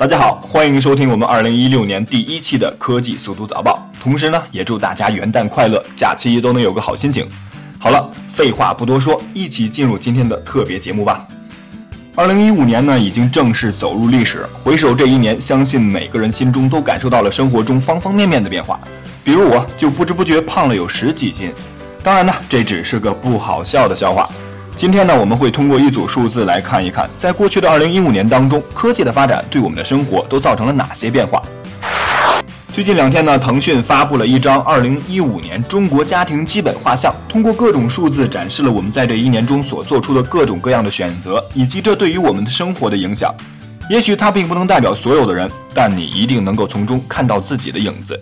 大家好，欢迎收听我们二零一六年第一期的科技速度早报。同时呢，也祝大家元旦快乐，假期都能有个好心情。好了，废话不多说，一起进入今天的特别节目吧。二零一五年呢，已经正式走入历史。回首这一年，相信每个人心中都感受到了生活中方方面面的变化。比如我就不知不觉胖了有十几斤。当然呢，这只是个不好笑的笑话。今天呢，我们会通过一组数字来看一看，在过去的二零一五年当中，科技的发展对我们的生活都造成了哪些变化。最近两天呢，腾讯发布了一张二零一五年中国家庭基本画像，通过各种数字展示了我们在这一年中所做出的各种各样的选择，以及这对于我们的生活的影响。也许它并不能代表所有的人，但你一定能够从中看到自己的影子。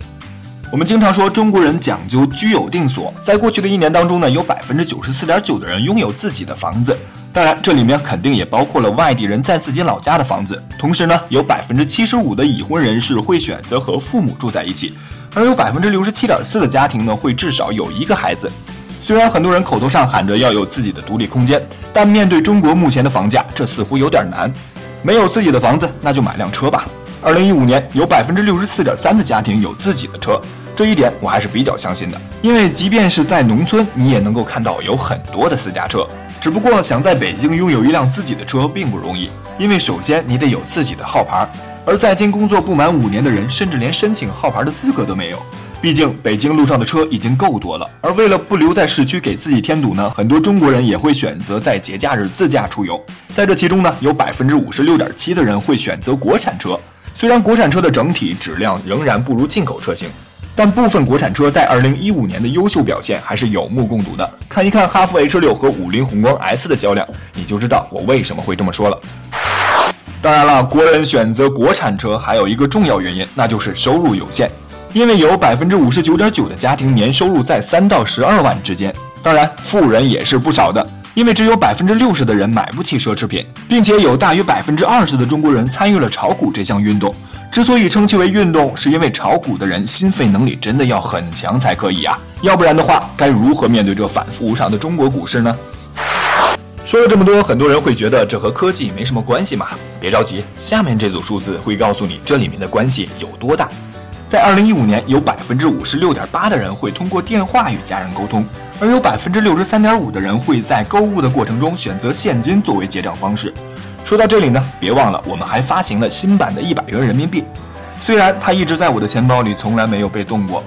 我们经常说中国人讲究居有定所，在过去的一年当中呢，有百分之九十四点九的人拥有自己的房子。当然，这里面肯定也包括了外地人在自己老家的房子。同时呢，有百分之七十五的已婚人士会选择和父母住在一起，而有百分之六十七点四的家庭呢，会至少有一个孩子。虽然很多人口头上喊着要有自己的独立空间，但面对中国目前的房价，这似乎有点难。没有自己的房子，那就买辆车吧。二零一五年，有百分之六十四点三的家庭有自己的车。这一点我还是比较相信的，因为即便是在农村，你也能够看到有很多的私家车。只不过想在北京拥有一辆自己的车并不容易，因为首先你得有自己的号牌，而在京工作不满五年的人，甚至连申请号牌的资格都没有。毕竟北京路上的车已经够多了，而为了不留在市区给自己添堵呢，很多中国人也会选择在节假日自驾出游。在这其中呢，有百分之五十六点七的人会选择国产车，虽然国产车的整体质量仍然不如进口车型。但部分国产车在二零一五年的优秀表现还是有目共睹的。看一看哈弗 H 六和五菱宏光 S 的销量，你就知道我为什么会这么说了。当然了，国人选择国产车还有一个重要原因，那就是收入有限。因为有百分之五十九点九的家庭年收入在三到十二万之间，当然富人也是不少的。因为只有百分之六十的人买不起奢侈品，并且有大约百分之二十的中国人参与了炒股这项运动。之所以称其为运动，是因为炒股的人心肺能力真的要很强才可以啊，要不然的话，该如何面对这反复无常的中国股市呢？说了这么多，很多人会觉得这和科技没什么关系嘛？别着急，下面这组数字会告诉你这里面的关系有多大。在二零一五年，有百分之五十六点八的人会通过电话与家人沟通，而有百分之六十三点五的人会在购物的过程中选择现金作为结账方式。说到这里呢，别忘了我们还发行了新版的一百元人民币，虽然它一直在我的钱包里，从来没有被动过。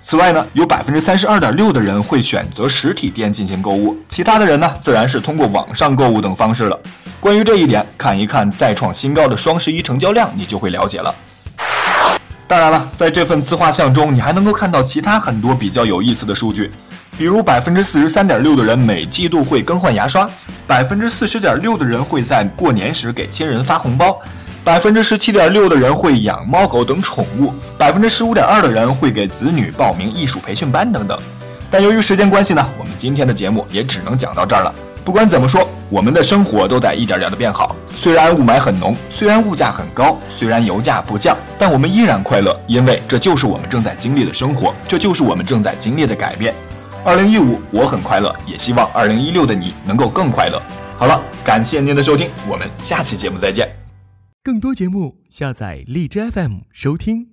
此外呢，有百分之三十二点六的人会选择实体店进行购物，其他的人呢，自然是通过网上购物等方式了。关于这一点，看一看再创新高的双十一成交量，你就会了解了。当然了，在这份自画像中，你还能够看到其他很多比较有意思的数据。比如百分之四十三点六的人每季度会更换牙刷，百分之四十点六的人会在过年时给亲人发红包，百分之十七点六的人会养猫狗等宠物，百分之十五点二的人会给子女报名艺术培训班等等。但由于时间关系呢，我们今天的节目也只能讲到这儿了。不管怎么说，我们的生活都在一点点的变好。虽然雾霾很浓，虽然物价很高，虽然油价不降，但我们依然快乐，因为这就是我们正在经历的生活，这就是我们正在经历的改变。二零一五，我很快乐，也希望二零一六的你能够更快乐。好了，感谢您的收听，我们下期节目再见。更多节目下载荔枝 FM 收听。